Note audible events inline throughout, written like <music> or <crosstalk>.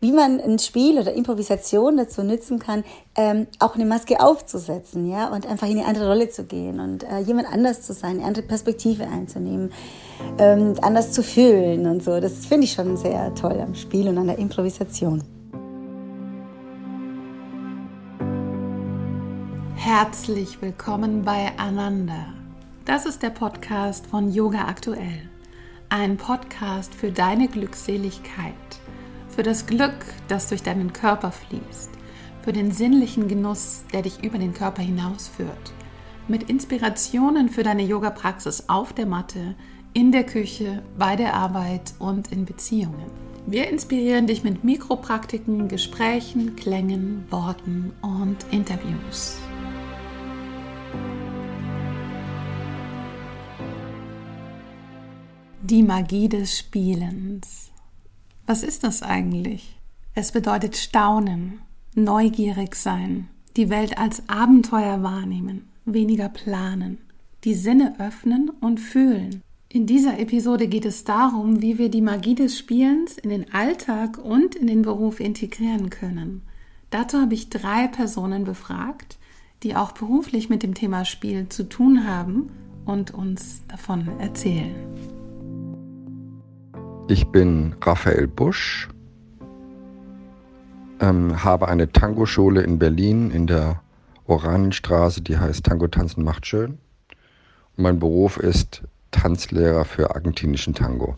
wie man ein Spiel oder Improvisation dazu nutzen kann, ähm, auch eine Maske aufzusetzen, ja, und einfach in eine andere Rolle zu gehen und äh, jemand anders zu sein, eine andere Perspektive einzunehmen, ähm, anders zu fühlen und so. Das finde ich schon sehr toll am Spiel und an der Improvisation. Herzlich willkommen bei Ananda. Das ist der Podcast von Yoga Aktuell. Ein Podcast für deine Glückseligkeit für das Glück, das durch deinen Körper fließt, für den sinnlichen Genuss, der dich über den Körper hinausführt, mit Inspirationen für deine Yoga-Praxis auf der Matte, in der Küche, bei der Arbeit und in Beziehungen. Wir inspirieren dich mit Mikropraktiken, Gesprächen, Klängen, Worten und Interviews. Die Magie des Spielens. Was ist das eigentlich? Es bedeutet staunen, neugierig sein, die Welt als Abenteuer wahrnehmen, weniger planen, die Sinne öffnen und fühlen. In dieser Episode geht es darum, wie wir die Magie des Spielens in den Alltag und in den Beruf integrieren können. Dazu habe ich drei Personen befragt, die auch beruflich mit dem Thema Spiel zu tun haben und uns davon erzählen. Ich bin Raphael Busch, ähm, habe eine Tango-Schule in Berlin in der Oranenstraße, die heißt Tango Tanzen macht schön. Und mein Beruf ist Tanzlehrer für argentinischen Tango.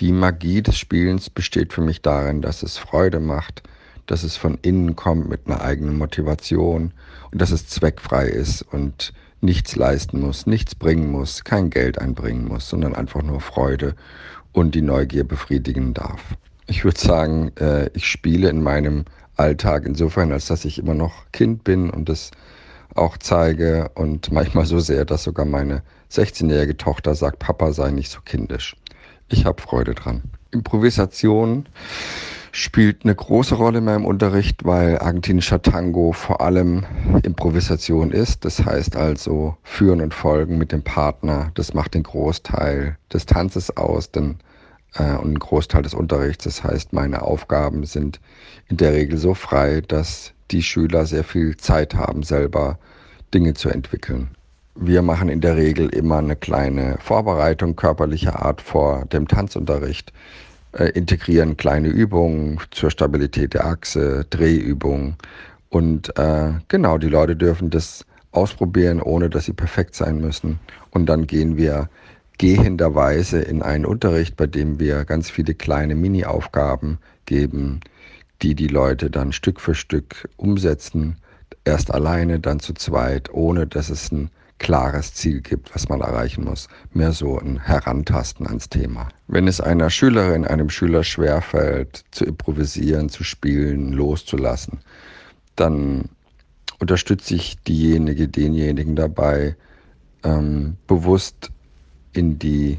Die Magie des Spielens besteht für mich darin, dass es Freude macht, dass es von innen kommt mit einer eigenen Motivation und dass es zweckfrei ist und nichts leisten muss, nichts bringen muss, kein Geld einbringen muss, sondern einfach nur Freude und die Neugier befriedigen darf. Ich würde sagen, äh, ich spiele in meinem Alltag insofern, als dass ich immer noch Kind bin und das auch zeige und manchmal so sehr, dass sogar meine 16-jährige Tochter sagt, Papa sei nicht so kindisch. Ich habe Freude dran. Improvisation spielt eine große Rolle in meinem Unterricht, weil argentinischer Tango vor allem Improvisation ist. Das heißt also Führen und Folgen mit dem Partner. Das macht den Großteil des Tanzes aus denn, äh, und einen Großteil des Unterrichts. Das heißt, meine Aufgaben sind in der Regel so frei, dass die Schüler sehr viel Zeit haben, selber Dinge zu entwickeln. Wir machen in der Regel immer eine kleine Vorbereitung körperlicher Art vor dem Tanzunterricht äh, integrieren kleine Übungen zur Stabilität der Achse, Drehübungen. Und äh, genau, die Leute dürfen das ausprobieren, ohne dass sie perfekt sein müssen. Und dann gehen wir gehenderweise in einen Unterricht, bei dem wir ganz viele kleine Mini-Aufgaben geben, die die Leute dann Stück für Stück umsetzen. Erst alleine, dann zu zweit, ohne dass es ein klares Ziel gibt, was man erreichen muss. Mehr so ein Herantasten ans Thema. Wenn es einer Schülerin, einem Schüler schwerfällt, zu improvisieren, zu spielen, loszulassen, dann unterstütze ich diejenige, denjenigen dabei, ähm, bewusst in die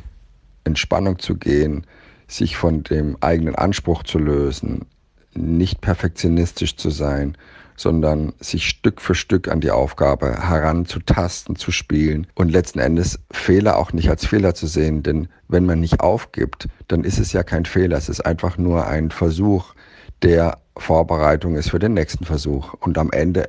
Entspannung zu gehen, sich von dem eigenen Anspruch zu lösen, nicht perfektionistisch zu sein, sondern sich Stück für Stück an die Aufgabe heranzutasten, zu spielen und letzten Endes Fehler auch nicht als Fehler zu sehen, denn wenn man nicht aufgibt, dann ist es ja kein Fehler, es ist einfach nur ein Versuch, der Vorbereitung ist für den nächsten Versuch. Und am Ende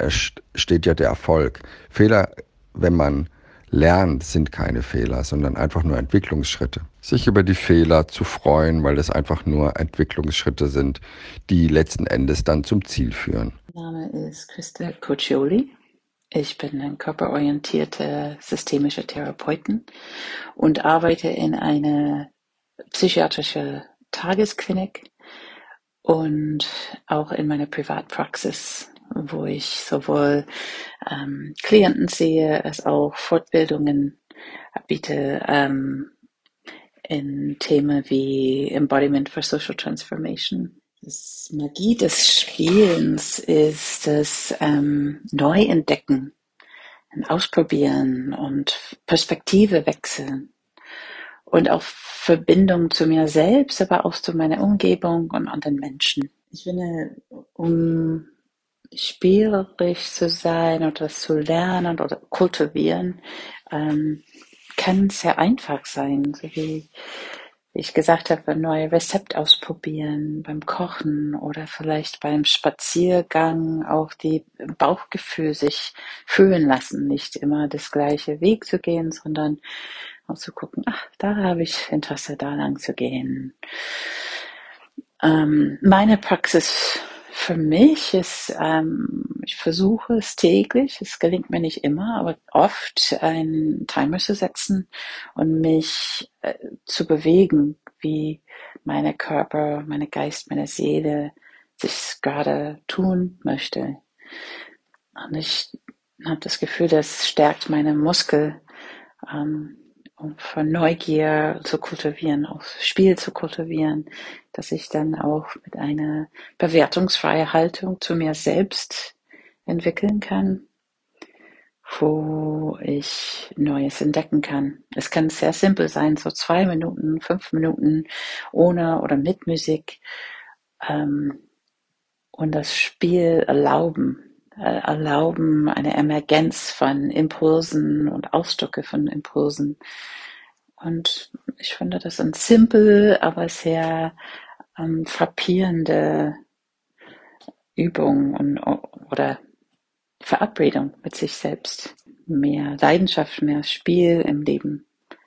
steht ja der Erfolg. Fehler, wenn man lernt, sind keine Fehler, sondern einfach nur Entwicklungsschritte. Sich über die Fehler zu freuen, weil es einfach nur Entwicklungsschritte sind, die letzten Endes dann zum Ziel führen. Mein Name ist Christa Coccioli. Ich bin ein körperorientierter systemischer Therapeutin und arbeite in einer psychiatrischen Tagesklinik und auch in meiner Privatpraxis wo ich sowohl ähm, Klienten sehe als auch Fortbildungen biete ähm, in Themen wie Embodiment for Social Transformation. Das Magie des Spielens ist das ähm, Neuentdecken, Ausprobieren und Perspektive wechseln und auch Verbindung zu mir selbst, aber auch zu meiner Umgebung und anderen Menschen. Ich finde, um spielerisch zu sein oder zu lernen oder kultivieren, ähm, kann sehr einfach sein, so wie ich gesagt habe, ein neues Rezept ausprobieren beim Kochen oder vielleicht beim Spaziergang auch die Bauchgefühl sich fühlen lassen, nicht immer das gleiche Weg zu gehen, sondern auch zu gucken, ach, da habe ich Interesse, da lang zu gehen. Ähm, meine Praxis für mich ist, ähm, ich versuche es täglich, es gelingt mir nicht immer, aber oft einen Timer zu setzen und mich äh, zu bewegen, wie meine Körper, meine Geist, meine Seele sich gerade tun möchte. Und ich habe das Gefühl, das stärkt meine Muskel, ähm, von Neugier zu kultivieren, auch Spiel zu kultivieren, dass ich dann auch mit einer bewertungsfreie Haltung zu mir selbst entwickeln kann, wo ich Neues entdecken kann. Es kann sehr simpel sein, so zwei Minuten, fünf Minuten ohne oder mit Musik ähm, und das Spiel erlauben, erlauben eine Emergenz von Impulsen und Ausdrücke von Impulsen. Und ich finde das ein simpel, aber sehr ähm, frappierende Übung und, oder Verabredung mit sich selbst. Mehr Leidenschaft, mehr Spiel im Leben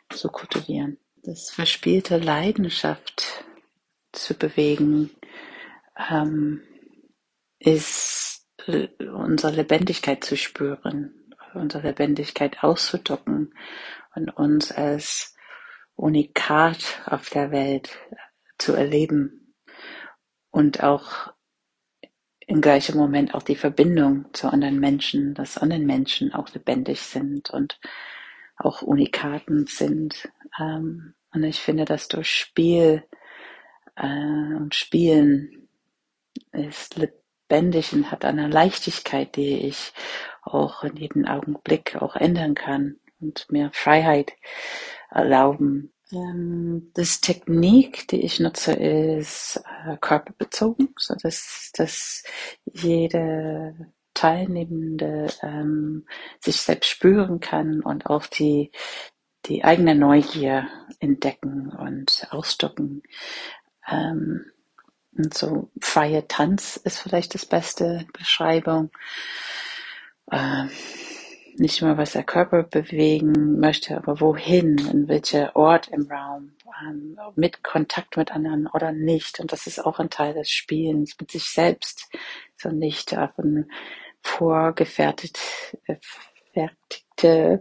zu kultivieren. Das verspielte Leidenschaft zu bewegen, ähm, ist äh, unsere Lebendigkeit zu spüren, unsere Lebendigkeit auszudocken und uns als Unikat auf der Welt zu erleben und auch im gleichen Moment auch die Verbindung zu anderen Menschen, dass anderen Menschen auch lebendig sind und auch Unikaten sind. Ähm, und ich finde, dass durch Spiel äh, und Spielen ist lebendig und hat eine Leichtigkeit, die ich auch in jedem Augenblick auch ändern kann und mehr Freiheit erlauben. Ähm, das Technik, die ich nutze, ist äh, körperbezogen, so dass, dass jede Teilnehmende ähm, sich selbst spüren kann und auch die, die eigene Neugier entdecken und ausdrücken. Ähm, und so freie Tanz ist vielleicht das beste Beschreibung. Ähm, nicht nur, was der Körper bewegen möchte, aber wohin, in welcher Ort im Raum, ähm, mit Kontakt mit anderen oder nicht. Und das ist auch ein Teil des Spielens mit sich selbst, so nicht auf ein vorgefertigte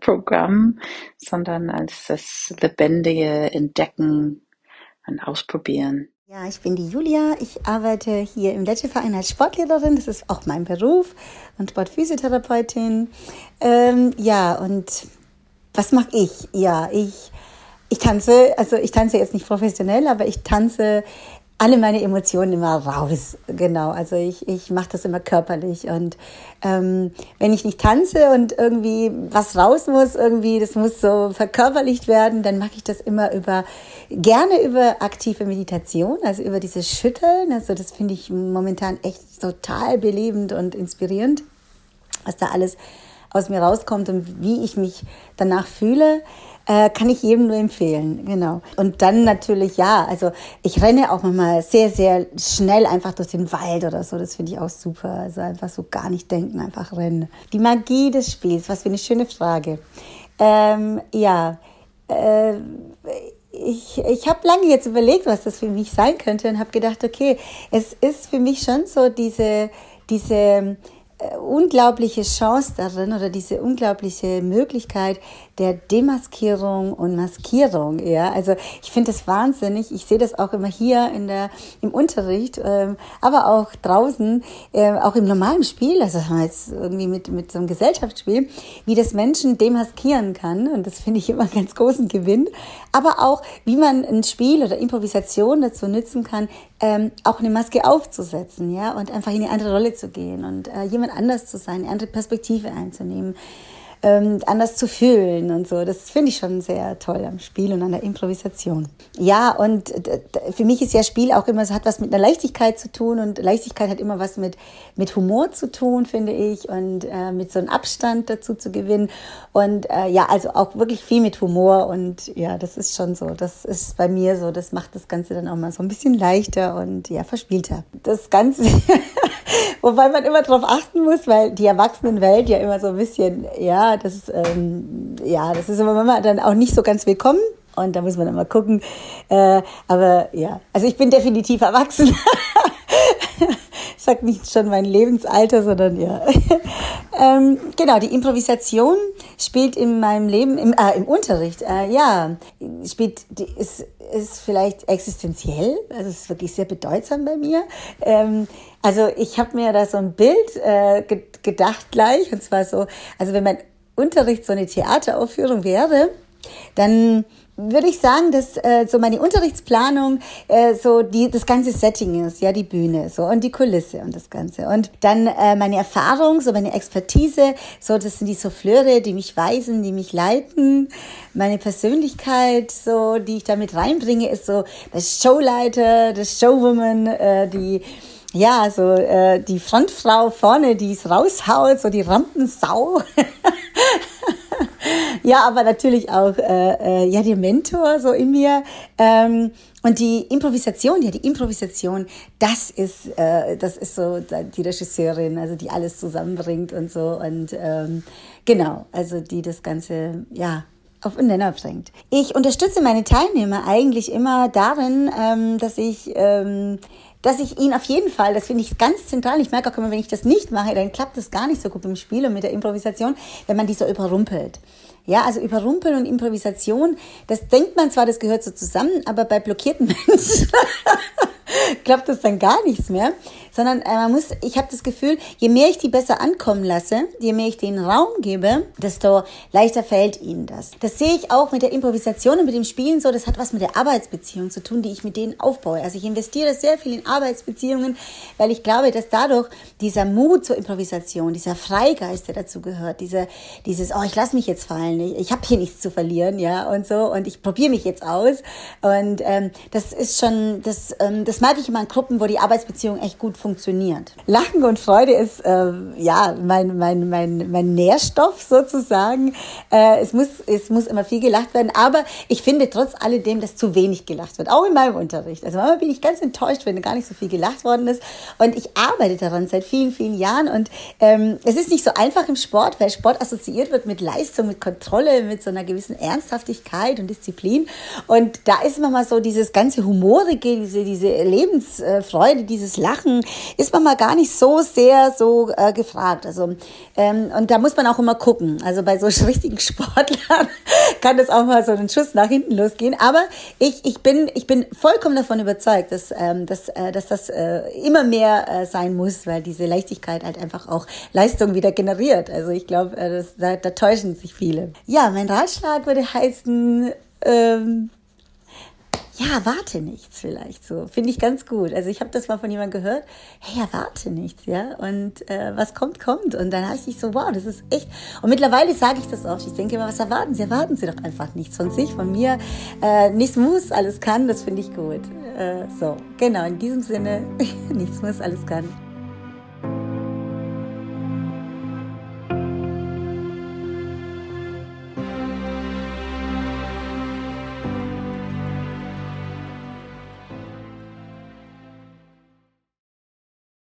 Programm, sondern als das lebendige Entdecken und Ausprobieren. Ja, ich bin die Julia. Ich arbeite hier im Ledgerverein als Sportlehrerin. Das ist auch mein Beruf und Sportphysiotherapeutin. Ähm, ja, und was mache ich? Ja, ich, ich tanze, also ich tanze jetzt nicht professionell, aber ich tanze alle meine Emotionen immer raus. Genau, also ich, ich mache das immer körperlich. Und ähm, wenn ich nicht tanze und irgendwie was raus muss, irgendwie, das muss so verkörperlicht werden, dann mache ich das immer über, gerne über aktive Meditation, also über dieses Schütteln. Also das finde ich momentan echt total belebend und inspirierend, was da alles aus mir rauskommt und wie ich mich danach fühle. Äh, kann ich jedem nur empfehlen, genau. Und dann natürlich, ja, also ich renne auch manchmal sehr, sehr schnell einfach durch den Wald oder so. Das finde ich auch super. Also einfach so gar nicht denken, einfach rennen. Die Magie des Spiels, was für eine schöne Frage. Ähm, ja, äh, ich, ich habe lange jetzt überlegt, was das für mich sein könnte und habe gedacht, okay, es ist für mich schon so diese, diese unglaubliche Chance darin oder diese unglaubliche Möglichkeit der Demaskierung und Maskierung. Ja, also ich finde das wahnsinnig. Ich sehe das auch immer hier in der im Unterricht, ähm, aber auch draußen, äh, auch im normalen Spiel. Also jetzt irgendwie mit mit so einem Gesellschaftsspiel, wie das Menschen demaskieren kann und das finde ich immer einen ganz großen Gewinn. Aber auch wie man ein Spiel oder Improvisation dazu nutzen kann, ähm, auch eine Maske aufzusetzen, ja, und einfach in eine andere Rolle zu gehen und äh, jemand anders zu sein, andere Perspektive einzunehmen. ähm, anders zu fühlen und so. Das finde ich schon sehr toll am Spiel und an der Improvisation. Ja, und für mich ist ja Spiel auch immer, es hat was mit einer Leichtigkeit zu tun und Leichtigkeit hat immer was mit, mit Humor zu tun, finde ich, und äh, mit so einem Abstand dazu zu gewinnen. Und äh, ja, also auch wirklich viel mit Humor und ja, das ist schon so. Das ist bei mir so, das macht das Ganze dann auch mal so ein bisschen leichter und ja, verspielter. Das Ganze, <laughs> <laughs> wobei man immer darauf achten muss, weil die Erwachsenenwelt ja immer so ein bisschen, ja, das, ähm, ja, das ist immer manchmal dann auch nicht so ganz willkommen. Und da muss man immer gucken. Äh, aber ja, also ich bin definitiv erwachsen. <laughs> ich sag nicht schon mein Lebensalter, sondern ja. <laughs> ähm, genau, die Improvisation spielt in meinem Leben, im, äh, im Unterricht, äh, ja, spielt, die, ist, ist vielleicht existenziell, also ist wirklich sehr bedeutsam bei mir. Ähm, also ich habe mir da so ein Bild äh, gedacht gleich, und zwar so, also wenn mein Unterricht so eine Theateraufführung wäre, dann würde ich sagen, dass äh, so meine Unterrichtsplanung äh, so die das ganze Setting ist, ja die Bühne so und die Kulisse und das Ganze und dann äh, meine Erfahrung, so meine Expertise, so das sind die Souffleure, die mich weisen, die mich leiten, meine Persönlichkeit, so die ich damit reinbringe, ist so das Showleiter, das Showwoman, äh, die ja, so äh, die Frontfrau vorne, die es raushaut, so die Rampensau. <laughs> ja, aber natürlich auch äh, äh, ja der Mentor so in mir ähm, und die Improvisation, ja die Improvisation, das ist äh, das ist so die Regisseurin, also die alles zusammenbringt und so und ähm, genau, also die das Ganze ja auf den Nenner bringt. Ich unterstütze meine Teilnehmer eigentlich immer darin, ähm, dass ich ähm, dass ich ihn auf jeden Fall, das finde ich ganz zentral, ich merke auch immer, wenn ich das nicht mache, dann klappt das gar nicht so gut beim Spiel und mit der Improvisation, wenn man die so überrumpelt. Ja, also Überrumpeln und Improvisation, das denkt man zwar, das gehört so zusammen, aber bei blockierten <laughs> Menschen <laughs> klappt das dann gar nichts mehr, sondern äh, man muss, ich habe das Gefühl, je mehr ich die besser ankommen lasse, je mehr ich denen Raum gebe, desto leichter fällt ihnen das. Das sehe ich auch mit der Improvisation und mit dem Spielen so, das hat was mit der Arbeitsbeziehung zu tun, die ich mit denen aufbaue. Also ich investiere sehr viel in Arbeitsbeziehungen, weil ich glaube, dass dadurch dieser Mut zur Improvisation, dieser Freigeist, der dazu gehört, diese, dieses, oh, ich lasse mich jetzt fallen, ich, ich habe hier nichts zu verlieren, ja, und so, und ich probiere mich jetzt aus. Und ähm, das ist schon, das, ähm, das mag ich immer in Gruppen, wo die Arbeitsbeziehung echt gut funktioniert. Lachen und Freude ist äh, ja mein, mein, mein, mein Nährstoff sozusagen. Äh, es, muss, es muss immer viel gelacht werden, aber ich finde trotz alledem, dass zu wenig gelacht wird, auch in meinem Unterricht. Also manchmal bin ich ganz enttäuscht, wenn gar nicht so viel gelacht worden ist. Und ich arbeite daran seit vielen, vielen Jahren. Und ähm, es ist nicht so einfach im Sport, weil Sport assoziiert wird mit Leistung, mit Kontrolle, mit so einer gewissen Ernsthaftigkeit und Disziplin. Und da ist manchmal so dieses ganze Humorige, diese, diese Lebensfreude, dieses Lachen, ist man mal gar nicht so sehr so äh, gefragt. Also ähm, und da muss man auch immer gucken. Also bei so <laughs> richtigen Sportlern <laughs> kann das auch mal so einen Schuss nach hinten losgehen. Aber ich, ich bin ich bin vollkommen davon überzeugt, dass ähm, dass, äh, dass das äh, immer mehr äh, sein muss, weil diese Leichtigkeit halt einfach auch Leistung wieder generiert. Also ich glaube, äh, da, da täuschen sich viele. Ja, mein Ratschlag würde heißen. Ähm, ja, erwarte nichts vielleicht so. Finde ich ganz gut. Also ich habe das mal von jemandem gehört, hey, erwarte nichts, ja. Und äh, was kommt, kommt. Und dann dachte ich so, wow, das ist echt. Und mittlerweile sage ich das oft. Ich denke immer, was erwarten Sie? Erwarten Sie doch einfach nichts von sich, von mir. Äh, nichts muss, alles kann, das finde ich gut. Äh, so, genau, in diesem Sinne, <laughs> nichts muss, alles kann.